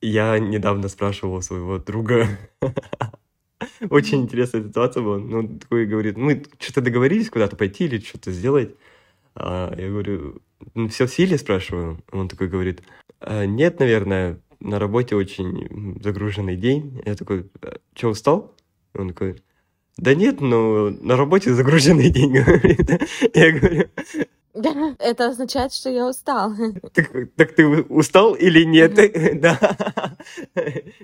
Я недавно спрашивал своего друга <laughs> <laughs> Очень интересная ситуация была. Ну, такой говорит, мы что-то договорились куда-то пойти или что-то сделать. А, я говорю, ну, все в силе, спрашиваю. Он такой говорит, «А, нет, наверное, на работе очень загруженный день. Я такой, «А, что, устал? Он такой, да нет, но на работе загруженный день, <laughs> говорит. Я говорю, Это означает, что я устал. Так, так ты устал или нет? Да.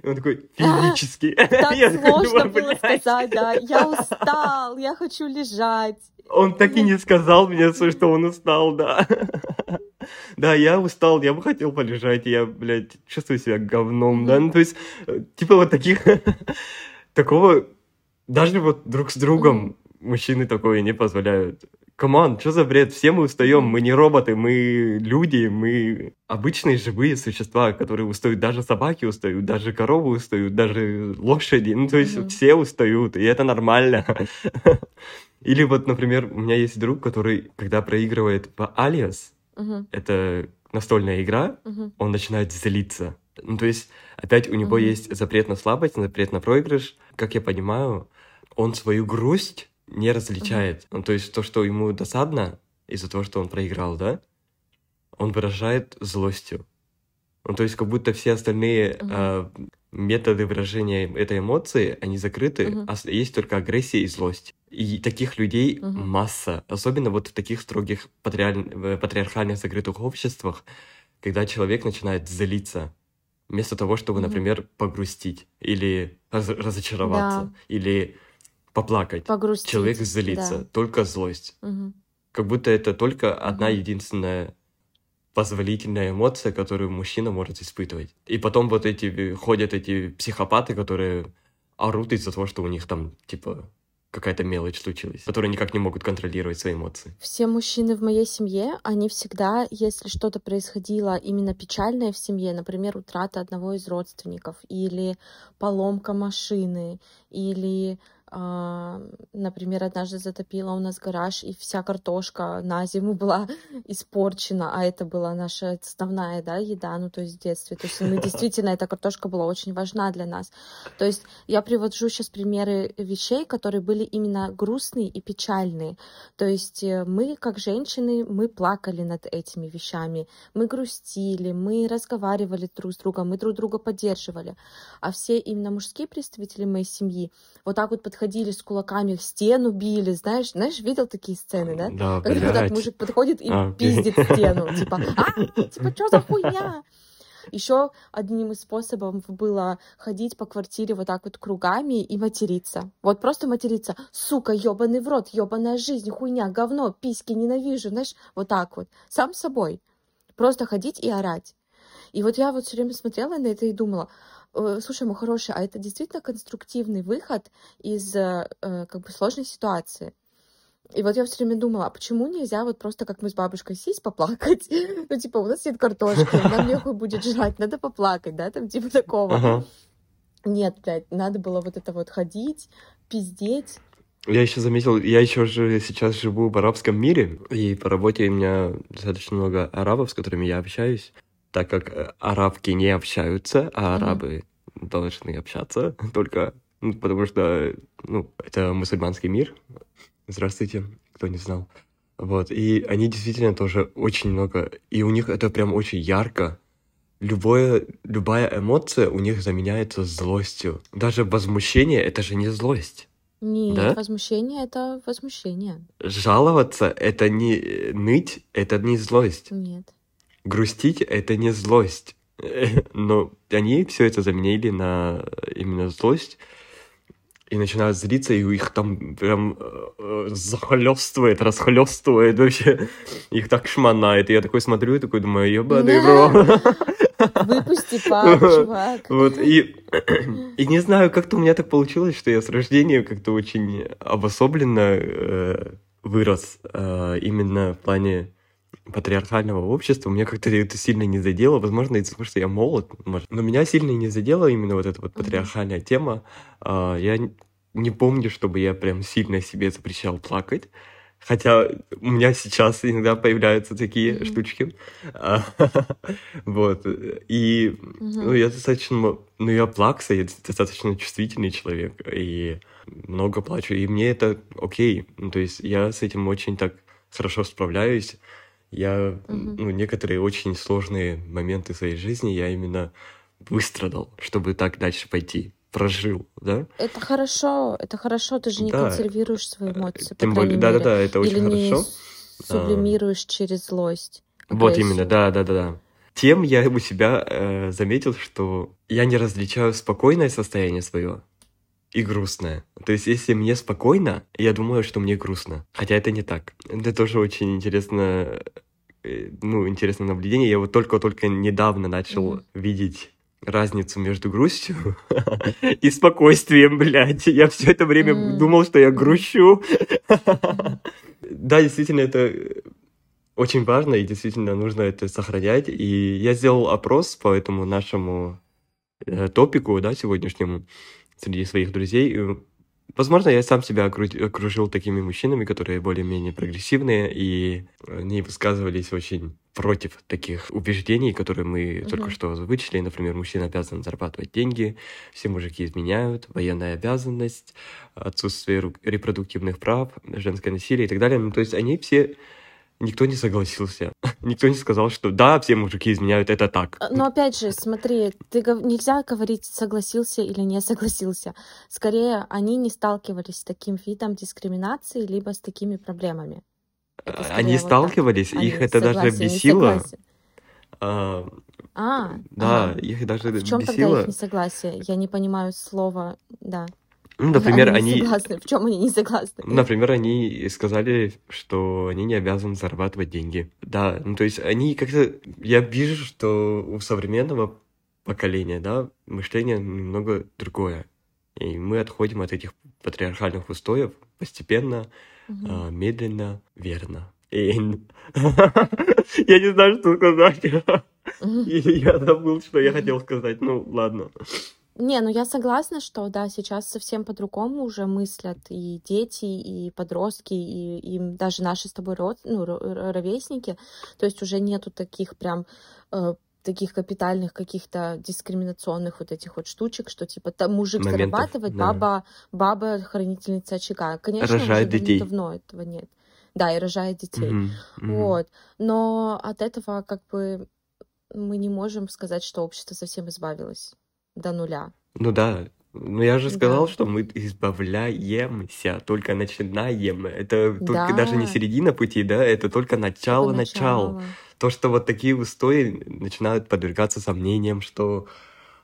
Он такой, физически. Так сложно было сказать, да. Я устал, я хочу лежать. Он так и не сказал мне, что он устал, да. Да, я устал, я бы хотел полежать, я, блядь, чувствую себя говном, да. Ну, то есть, э, типа вот таких, такого, даже вот друг с другом мужчины такое не позволяют. Come on, что за бред? Все мы устаем, мы не роботы, мы люди, мы обычные живые существа, которые устают. Даже собаки устают, даже коровы устают, даже лошади. Ну, то есть mm-hmm. все устают, и это нормально. Или вот, например, у меня есть друг, который, когда проигрывает по Alias, mm-hmm. это настольная игра, mm-hmm. он начинает злиться. Ну, то есть, опять у него mm-hmm. есть запрет на слабость, запрет на проигрыш. Как я понимаю, он свою грусть не различает. Mm-hmm. То есть то, что ему досадно из-за того, что он проиграл, да, он выражает злостью. Ну, то есть как будто все остальные mm-hmm. э, методы выражения этой эмоции, они закрыты, Мгм. а есть только агрессия и злость. И таких людей Мгм. масса, особенно вот в таких строгих э, патриархальных закрытых обществах, когда человек начинает злиться, вместо того, чтобы, например, погрустить или раз- разочароваться, Да. или поплакать. Погрустить. Человек злится, да. только злость. Мгм. Как будто это только одна Мгм. единственная позволительная эмоция, которую мужчина может испытывать. И потом вот эти э, ходят эти психопаты, которые орут из-за того, что у них там, типа, какая-то мелочь случилась, которые никак не могут контролировать свои эмоции. Все мужчины в моей семье, они всегда, если что-то происходило именно печальное в семье, например, утрата одного из родственников, или поломка машины, или, например, однажды затопило у нас гараж, и вся картошка на зиму <laughs> была испорчена, а это была наша основная, да, еда, ну, то есть в детстве. То есть мы <laughs> действительно, эта картошка была очень важна для нас. То есть я привожу сейчас примеры вещей, которые были именно грустные и печальные. То есть э, мы, как женщины, мы плакали над этими вещами, мы грустили, мы разговаривали друг с другом, мы друг друга поддерживали. А все именно мужские представители моей семьи вот так вот подходили с кулаками к стену, били, знаешь, знаешь, видел такие сцены, да? Да, Когда блядь. мужик подходит и А, пиздит стену, <laughs> типа, а, типа, что за хуйня? Еще одним из способов было ходить по квартире вот так вот кругами и материться. Вот просто материться. Сука, ебаный в рот, ебаная жизнь, хуйня, говно, письки, ненавижу, знаешь, вот так вот. Сам собой. Просто ходить и орать. И вот я вот все время смотрела на это и думала, «Э, слушай, мой хороший, а это действительно конструктивный выход из э, э, как бы сложной ситуации? И вот я все время думала, а почему нельзя вот просто, как мы с бабушкой, сесть поплакать? <laughs> Ну, типа, у нас нет картошки, нам нехуй будет жрать, надо поплакать, да, там, типа такого. Ага. Нет, блядь, надо было вот это вот ходить, пиздеть. Я еще заметил, я еще же сейчас живу в арабском мире, и по работе у меня достаточно много арабов, с которыми я общаюсь, так как э, арабки не общаются, а арабы должны общаться <laughs> только, ну, потому что, ну, это мусульманский мир. Здравствуйте, кто не знал. Вот, и они действительно тоже очень много, и у них это прям очень ярко. Любое, любая эмоция у них заменяется злостью. Даже возмущение — это же не злость. Нет, Да? возмущение — это возмущение. Жаловаться — это не ныть, это не злость. Нет. Грустить — это не злость. <laughs> Но они все это заменили на именно злость и начинают злиться, и их там прям э, захлестывает, расхлестывает вообще. <laughs> Их так шмонает. И я такой смотрю и такой думаю, ебаный бро. <laughs> Выпусти пар, чувак. Вот, и, <clears throat> и не знаю, как-то у меня так получилось, что я с рождения как-то очень обособленно э, вырос э, именно в плане патриархального общества. Меня как-то это сильно не задело. Возможно, из-за того, что я молод. может. Но меня сильно не задела именно вот эта вот патриархальная тема. А, я не помню, чтобы я прям сильно себе запрещал плакать. Хотя у меня сейчас иногда появляются такие Мгм. штучки. А, <laughs> Вот. И Мгм. ну, я достаточно... Ну, я плакса, я достаточно чувствительный человек. И много плачу. И мне это окей. Ну, то есть я с этим очень так хорошо справляюсь. Я, Мгм. ну, некоторые очень сложные моменты своей жизни я именно выстрадал, чтобы так дальше пойти. Прожил, да? Это хорошо, это хорошо, ты же не Да. консервируешь свои эмоции, по Тем более, да-да-да, это очень Или не хорошо. сублимируешь через злость. Вот именно, агрессию. да, да, да, да. Тем я у себя э, заметил, что я не различаю спокойное состояние свое и грустное. То есть, если мне спокойно, я думаю, что мне грустно. Хотя это не так. Это тоже очень интересно, э, ну, интересное наблюдение. Я вот только-только недавно начал Мгм. видеть разницу между грустью <laughs> и спокойствием, блядь. Я все это время М. думал, что я грущу. Да, действительно, это очень важно, и действительно нужно это сохранять. И я сделал опрос по этому нашему э, топику, да, сегодняшнему, среди своих друзей. Возможно, я сам себя окру- окружил такими мужчинами, которые более-менее прогрессивные, и они высказывались очень против таких убеждений, которые мы только Мгм. что озвучили. Например, мужчина обязан зарабатывать деньги, все мужики изменяют, военная обязанность, отсутствие репродуктивных прав, женское насилие и так далее. Ну, то есть они все никто не согласился. <laughs> никто не сказал, что да, все мужики изменяют, это так. А, но опять же, смотри, ты нельзя говорить согласился или не согласился. Скорее, они не сталкивались с таким видом дискриминации, либо с такими проблемами. Они вот сталкивались, так. их они это даже бесило. А, а, да, а, их даже в чем бесило. тогда их несогласие? Я не понимаю слова, да. Ну, например, они... они... согласны. В чем они не согласны? Например, они сказали, что они не обязаны зарабатывать деньги. Да, ну то есть они как-то... Я вижу, что у современного поколения, да, мышление немного другое. И мы отходим от этих патриархальных устоев постепенно, угу. а, медленно, верно. И... я не <laughs> знаю, что сказать. <laughs> я забыл, что я хотел сказать. Ну, ладно. Не, ну я согласна, что да, сейчас совсем по-другому уже мыслят и дети, и подростки, и, и даже наши с тобой род, ну, ровесники. То есть уже нету таких прям э, таких капитальных каких-то дискриминационных вот этих вот штучек, что типа там мужик Моментов, зарабатывает, да. баба, баба хранительница очага. Конечно, рожает уже детей. давно этого нет. Да, и рожает детей. Mm-hmm. Mm-hmm. Вот. Но от этого как бы мы не можем сказать, что общество совсем избавилось до нуля. Ну да, ну я же сказал, да. что мы избавляемся, только начинаем. Это только да. даже не середина пути, да, это только начало, начало. начало. То, что вот такие устои начинают подвергаться сомнениям, что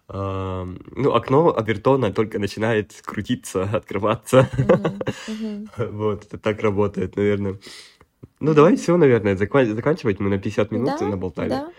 э, ну, окно Абертона только начинает крутиться, <laughs> открываться. <laughs> Вот, это так работает, наверное. Ну, давай все, наверное, заканчивать. Мы на 50 минут да, наболтали. Да.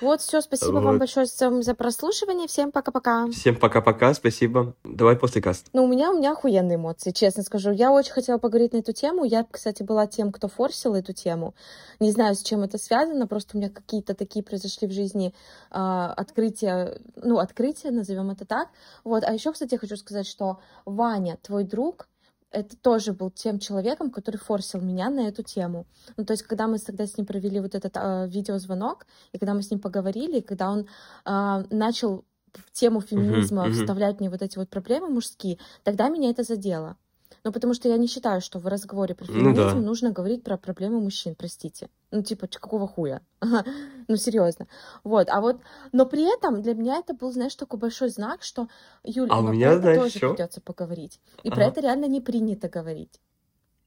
Вот, все, спасибо вот. вам большое за, прослушивание. Всем пока-пока. Всем пока-пока, спасибо. Давай после каста. Ну, у меня, у меня охуенные эмоции, честно скажу. Я очень хотела поговорить на эту тему. Я, кстати, была тем, кто форсил эту тему. Не знаю, с чем это связано, просто у меня какие-то такие произошли в жизни э, открытия, ну, открытия, назовем это так. Вот, а еще, кстати, хочу сказать, что Ваня, твой друг, это тоже был тем человеком, который форсил меня на эту тему. Ну, то есть, когда мы тогда с ним провели вот этот э, видеозвонок, и когда мы с ним поговорили, и когда он э, начал в тему феминизма uh-huh, uh-huh. вставлять мне вот эти вот проблемы мужские, тогда меня это задело. Ну, потому что я не считаю, что в разговоре про феминизм ну, да. нужно говорить про проблемы мужчин, простите. Ну, типа, какого хуя? <laughs> ну, серьезно. Вот, а вот, но при этом для меня это был, знаешь, такой большой знак, что, Юля, а у меня, про знаешь, тоже что? придется поговорить. И ага. про это реально не принято говорить.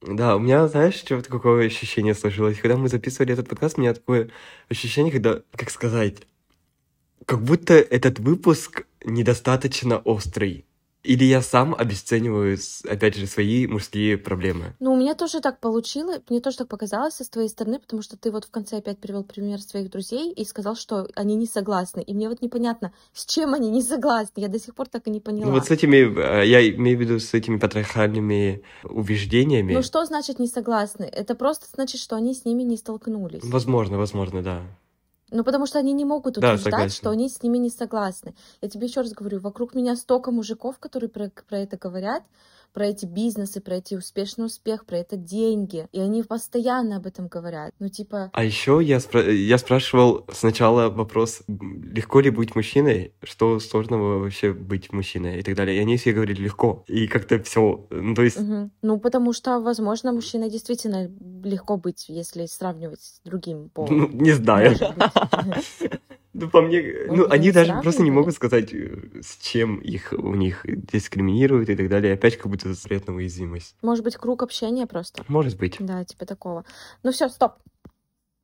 Да, у меня, знаешь, что какое ощущение сложилось? Когда мы записывали этот подкаст, у меня такое ощущение, когда, как сказать, как будто этот выпуск недостаточно острый. Или я сам обесцениваю, опять же, свои мужские проблемы? Ну, у меня тоже так получилось, мне тоже так показалось со твоей стороны, потому что ты вот в конце опять привел пример своих друзей и сказал, что они не согласны. И мне вот непонятно, с чем они не согласны. Я до сих пор так и не поняла. Ну, вот с этими, э, я имею в виду с этими патриархальными убеждениями. Ну, что значит не согласны? Это просто значит, что они с ними не столкнулись. Возможно, возможно, да. Ну, потому что они не могут утверждать, да, что они с ними не согласны. Я тебе еще раз говорю, вокруг меня столько мужиков, которые про, про это говорят, про эти бизнесы, про эти успешный успех, про это деньги. И они постоянно об этом говорят. Ну, типа... А еще я, спра- я спрашивал сначала вопрос, легко ли быть мужчиной, что сложного вообще быть мужчиной и так далее. И они все говорили легко. И как-то все, ну, то есть... Угу. Ну, потому что, возможно, мужчиной действительно легко быть, если сравнивать с другим полом. Ну, не знаю. <laughs> Ну, по мне, ну, они даже просто не могут сказать, э, с чем их у них дискриминируют и так далее. Опять как будто запрет на уязвимость. Может быть, круг общения просто? Может быть. Да, типа такого. Ну все, стоп.